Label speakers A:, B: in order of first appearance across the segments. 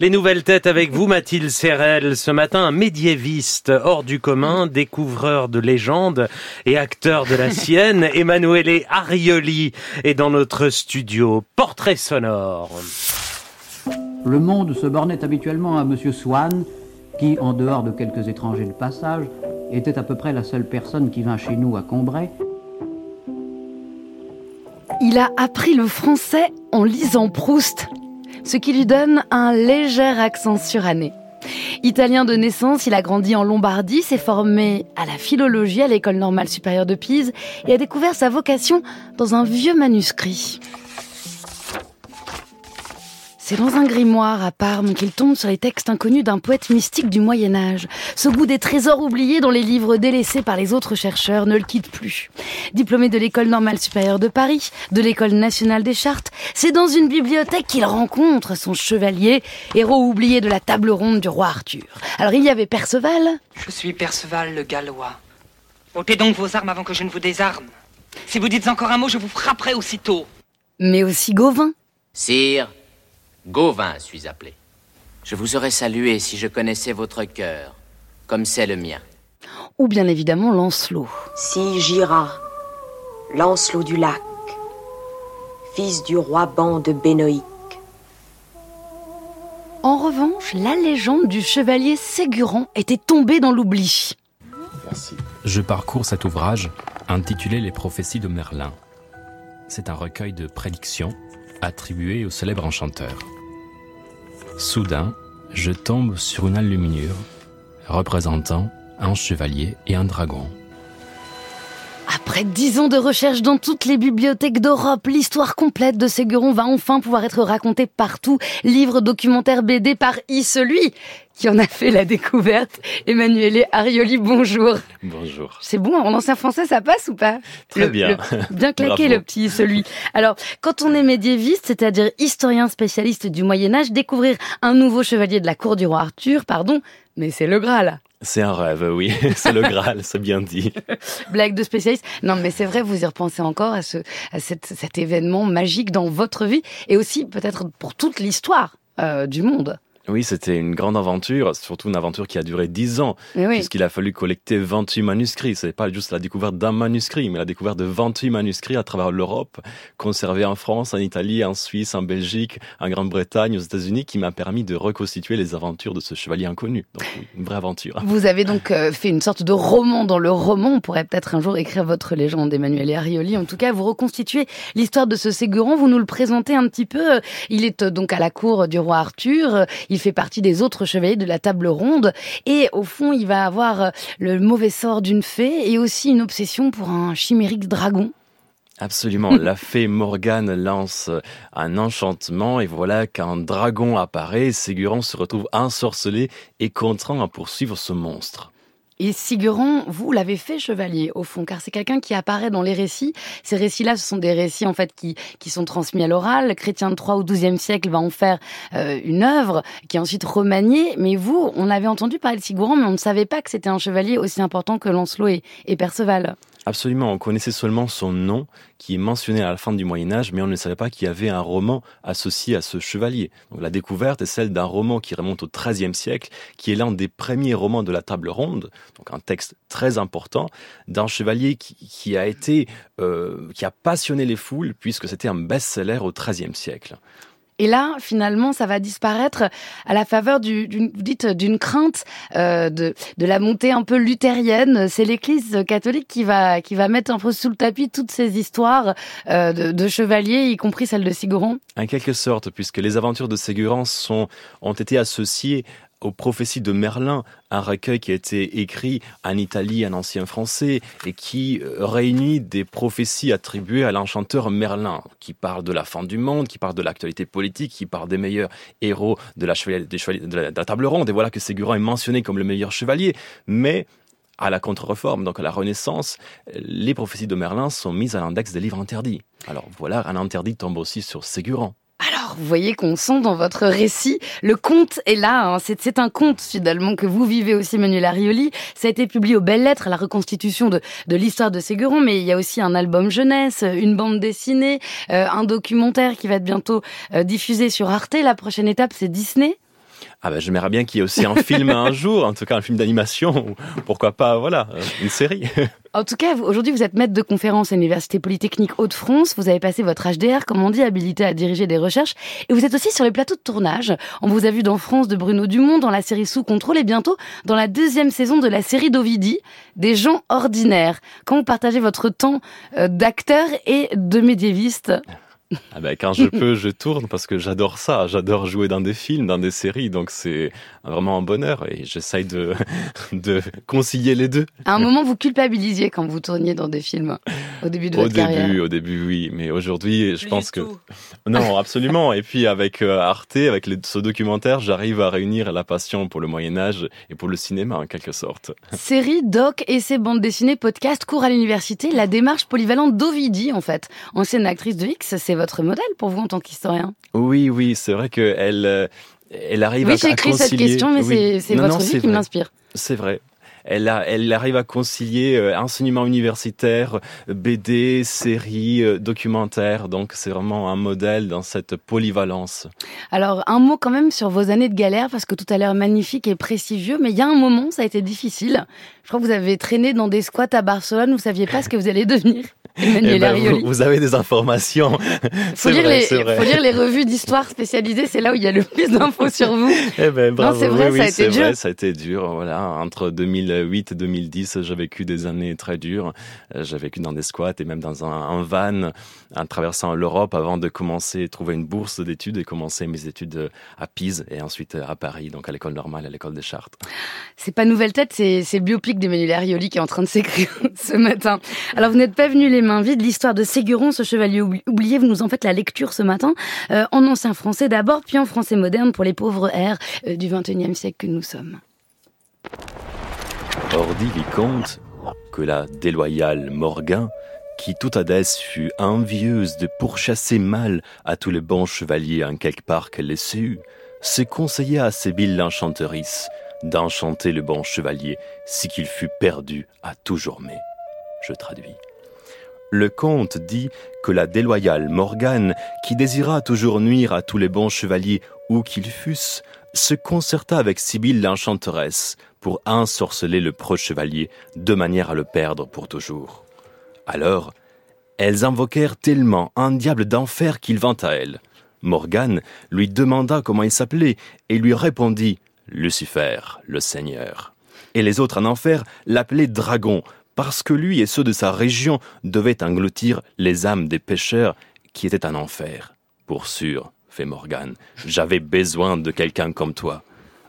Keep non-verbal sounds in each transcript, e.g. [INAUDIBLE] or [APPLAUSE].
A: Les nouvelles têtes avec vous, Mathilde Serrel. Ce matin, un médiéviste hors du commun, découvreur de légendes et acteur de la [LAUGHS] sienne, Emanuele Arioli est dans notre studio. Portrait sonore.
B: Le monde se bornait habituellement à Monsieur Swann, qui, en dehors de quelques étrangers de passage, était à peu près la seule personne qui vint chez nous à Combray.
C: Il a appris le français en lisant Proust ce qui lui donne un léger accent suranné. Italien de naissance, il a grandi en Lombardie, s'est formé à la philologie à l'école normale supérieure de Pise et a découvert sa vocation dans un vieux manuscrit. C'est dans un grimoire à Parme qu'il tombe sur les textes inconnus d'un poète mystique du Moyen Âge. Ce goût des trésors oubliés dans les livres délaissés par les autres chercheurs ne le quitte plus. Diplômé de l'école normale supérieure de Paris, de l'école nationale des chartes, c'est dans une bibliothèque qu'il rencontre son chevalier, héros oublié de la table ronde du roi Arthur. Alors il y avait Perceval.
D: Je suis Perceval le Gallois. ôtez donc vos armes avant que je ne vous désarme. Si vous dites encore un mot, je vous frapperai aussitôt.
C: Mais aussi Gauvin.
E: Sire, Gauvin suis appelé. Je vous aurais salué si je connaissais votre cœur, comme c'est le mien.
C: Ou bien évidemment Lancelot.
F: Si Gira, Lancelot du lac, fils du roi Ban de Bénoïque.
C: En revanche, la légende du chevalier Ségurant était tombée dans l'oubli.
G: Je parcours cet ouvrage intitulé Les prophéties de Merlin. C'est un recueil de prédictions attribué au célèbre enchanteur. Soudain, je tombe sur une alluminure représentant un chevalier et un dragon.
C: Après dix ans de recherche dans toutes les bibliothèques d'Europe, l'histoire complète de Séguron va enfin pouvoir être racontée partout. Livre, documentaire, BD par I, celui qui en a fait la découverte. Emmanuel Arioli, bonjour.
H: Bonjour.
C: C'est bon, en ancien français, ça passe ou pas
H: Très bien.
C: bien claqué le petit celui. Alors, quand on est médiéviste, c'est-à-dire historien spécialiste du Moyen Âge, découvrir un nouveau chevalier de la cour du roi Arthur, pardon, mais c'est le Graal.
H: C'est un rêve, oui. [LAUGHS] c'est le Graal, c'est bien dit. [LAUGHS]
C: Blague de spécialiste. Non, mais c'est vrai, vous y repensez encore à, ce, à cet événement magique dans votre vie et aussi peut-être pour toute l'histoire euh, du monde.
H: Oui, c'était une grande aventure, surtout une aventure qui a duré dix ans,
C: oui.
H: puisqu'il a fallu collecter 28 manuscrits. C'est pas juste la découverte d'un manuscrit, mais la découverte de 28 manuscrits à travers l'Europe, conservés en France, en Italie, en Suisse, en Belgique, en Grande-Bretagne, aux États-Unis, qui m'a permis de reconstituer les aventures de ce chevalier inconnu. Donc, une vraie aventure.
C: Vous avez donc euh, fait une sorte de roman dans le roman. On pourrait peut-être un jour écrire votre légende, Emmanuel Arioli. En tout cas, vous reconstituez l'histoire de ce Ségurant. Vous nous le présentez un petit peu. Il est euh, donc à la cour du roi Arthur. Il fait partie des autres chevaliers de la table ronde. Et au fond, il va avoir euh, le mauvais sort d'une fée et aussi une obsession pour un chimérique dragon.
H: Absolument. La [LAUGHS] fée Morgane lance un enchantement et voilà qu'un dragon apparaît. Ségurant se retrouve ensorcelé et contraint à poursuivre ce monstre.
C: Et Sigurand, vous l'avez fait chevalier au fond, car c'est quelqu'un qui apparaît dans les récits. Ces récits-là, ce sont des récits en fait qui, qui sont transmis à l'oral. Chrétien de 3 ou 12e siècle va en faire euh, une œuvre qui est ensuite remaniée. Mais vous, on avait entendu parler de Sigurand, mais on ne savait pas que c'était un chevalier aussi important que Lancelot et Perceval.
H: Absolument, on connaissait seulement son nom qui est mentionné à la fin du Moyen Âge, mais on ne savait pas qu'il y avait un roman associé à ce chevalier. La découverte est celle d'un roman qui remonte au XIIIe siècle, qui est l'un des premiers romans de la table ronde, donc un texte très important d'un chevalier qui, qui a été, euh, qui a passionné les foules puisque c'était un best-seller au XIIIe siècle.
C: Et là, finalement, ça va disparaître à la faveur du, d'une, vous dites, d'une crainte euh, de, de la montée un peu luthérienne. C'est l'Église catholique qui va, qui va mettre un peu sous le tapis toutes ces histoires euh, de, de chevaliers, y compris celle de Sigurand.
H: En quelque sorte, puisque les aventures de Ségurant sont, ont été associées aux prophéties de Merlin, un recueil qui a été écrit en Italie, en ancien français, et qui euh, réunit des prophéties attribuées à l'enchanteur Merlin, qui parle de la fin du monde, qui parle de l'actualité politique, qui parle des meilleurs héros de la, table ronde. Et voilà que Ségurant est mentionné comme le meilleur chevalier. Mais à la contre-réforme, donc à la Renaissance, les prophéties de Merlin sont mises à l'index des livres interdits. Alors voilà, un interdit tombe aussi sur Ségurant.
C: Alors, vous voyez qu'on sent dans votre récit, le conte est là. Hein. C'est, un conte finalement que vous vivez aussi, Manuel Arioli. Ça a été publié aux Belles Lettres, la reconstitution de, l'histoire de Ségurant, mais il y a aussi un album jeunesse, une bande dessinée, euh, un documentaire qui va être bientôt euh, diffusé sur Arte. La prochaine étape, c'est Disney.
H: Ah ben j'aimerais bien qu'il y ait aussi un film un jour, en tout cas un film d'animation, pourquoi pas, voilà, une série. [LAUGHS]
C: En tout cas, aujourd'hui, vous êtes maître de conférence à l'Université Polytechnique Hauts-de-France. Vous avez passé votre HDR, comme on dit, habilité à diriger des recherches. Et vous êtes aussi sur les plateaux de tournage. On vous a vu dans France de Bruno Dumont, dans la série Sous contrôle et bientôt dans la deuxième saison de la série d'Ovidi, Des gens ordinaires. Quand vous partagez votre temps euh, d'acteur et de médiéviste? [LAUGHS]
H: ah ben, quand je peux, je tourne parce que j'adore ça. J'adore jouer dans des films, dans des séries. Donc c'est vraiment un bonheur et j'essaye de, [LAUGHS] de concilier les deux.
C: À un moment, vous culpabilisiez quand vous tourniez dans des films au début de votre
H: au début,
C: carrière.
H: Au début, oui. Mais aujourd'hui, je pense que... [LAUGHS] Non, absolument. Et puis avec euh, Arte, avec les, ce documentaire, j'arrive à réunir la passion pour le Moyen-Âge et pour le cinéma en quelque sorte.
C: Série, doc, essai, bande dessinée, podcast, cours à l'université, la démarche polyvalente d'Ovidi en fait. Ancienne actrice de X, c'est votre modèle pour vous en tant qu'historien
H: Oui, oui, c'est vrai qu'elle euh, elle arrive
C: oui,
H: à,
C: j'ai
H: à
C: écrit
H: concilier...
C: cette question, mais
H: Oui.
C: c'est votre
H: non,
C: vie qui m'inspire.
H: C'est vrai. Elle, a, elle arrive à concilier euh, enseignement universitaire, BD, séries, euh, documentaires. Donc c'est vraiment un modèle dans cette polyvalence.
C: Alors, un mot quand même sur vos années de galère, parce que tout a l'air magnifique et prestigieux, mais il y a un moment, ça a été difficile. Je crois que vous avez traîné dans des squats à Barcelone, vous saviez pas ce que vous allez devenir. Emmanuel
H: Eh ben,
C: Arioli.
H: vous, vous avez des informations.
C: Faut lire,
H: vrai,
C: les, faut lire les revues d'histoire spécialisées, c'est là où il y a le plus d'infos sur vous. [LAUGHS]
H: Eh ben, bravo.
C: c'est vrai,
H: oui,
C: ça a été dur.
H: vrai, ça a été dur. Voilà, entre 2008 et 2010, j'ai vécu des années très dures. Euh, J'ai vécu dans des squats et même dans un, un van en traversant l'Europe avant de commencer à trouver une bourse d'études et commencer mes études à Pise et ensuite à Paris, donc à l'école normale, à l'école des Chartes.
C: C'est pas Nouvelle Tête, c'est c'est le biopic d'Emmanuel Arioli qui est en train de s'écrire [LAUGHS] ce matin. Alors vous n'êtes pas venu les mains. L'histoire de Séguron, ce chevalier oubli- oublié, vous nous en faites la lecture ce matin, euh, en ancien français d'abord, puis en français moderne pour les pauvres airs euh, du 21e siècle que nous sommes.
H: Ordi vicomte que la déloyale Morgan, qui toute adesse fut envieuse de pourchasser mal à tous les bons chevaliers en quelque part qu'elle les eut, se conseilla à Sébille l'enchanterice d'enchanter le bon chevalier si qu'il fût perdu à toujours mais. Je traduis. Le comte dit que la déloyale Morgane, qui désira toujours nuire à tous les bons chevaliers où qu'ils fussent, se concerta avec Sibylle l'enchanteresse pour ensorceler le proche chevalier de manière à le perdre pour toujours. Alors, elles invoquèrent tellement un diable d'enfer qu'il vint à elle. Morgane lui demanda comment il s'appelait et lui répondit Lucifer, le Seigneur. Et les autres en enfer l'appelaient Dragon, parce que lui et ceux de sa région devaient engloutir les âmes des pécheurs qui étaient en enfer. Pour sûr, fait Morgane, j'avais besoin de quelqu'un comme toi.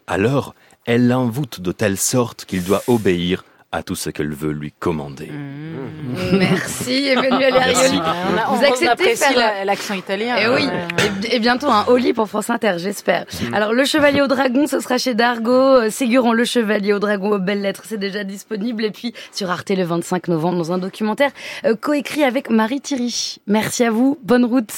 H: Alors, elle l'envoûte de telle sorte qu'il doit obéir à tout ce qu'elle veut lui commander. [LAUGHS]
C: Merci Emmanuel Arioli. Vous acceptez faire-
I: la- l'accent italien.
C: Et oui, et, et bientôt un Oli pour France Inter, j'espère. Alors, Le Chevalier au Dragon, ce sera chez Dargo. Euh, Séguron, Le Chevalier au Dragon aux belles lettres, c'est déjà disponible. Et puis, sur Arte le 25 novembre, dans un documentaire euh, coécrit avec Marie Thierry. Merci à vous, bonne route.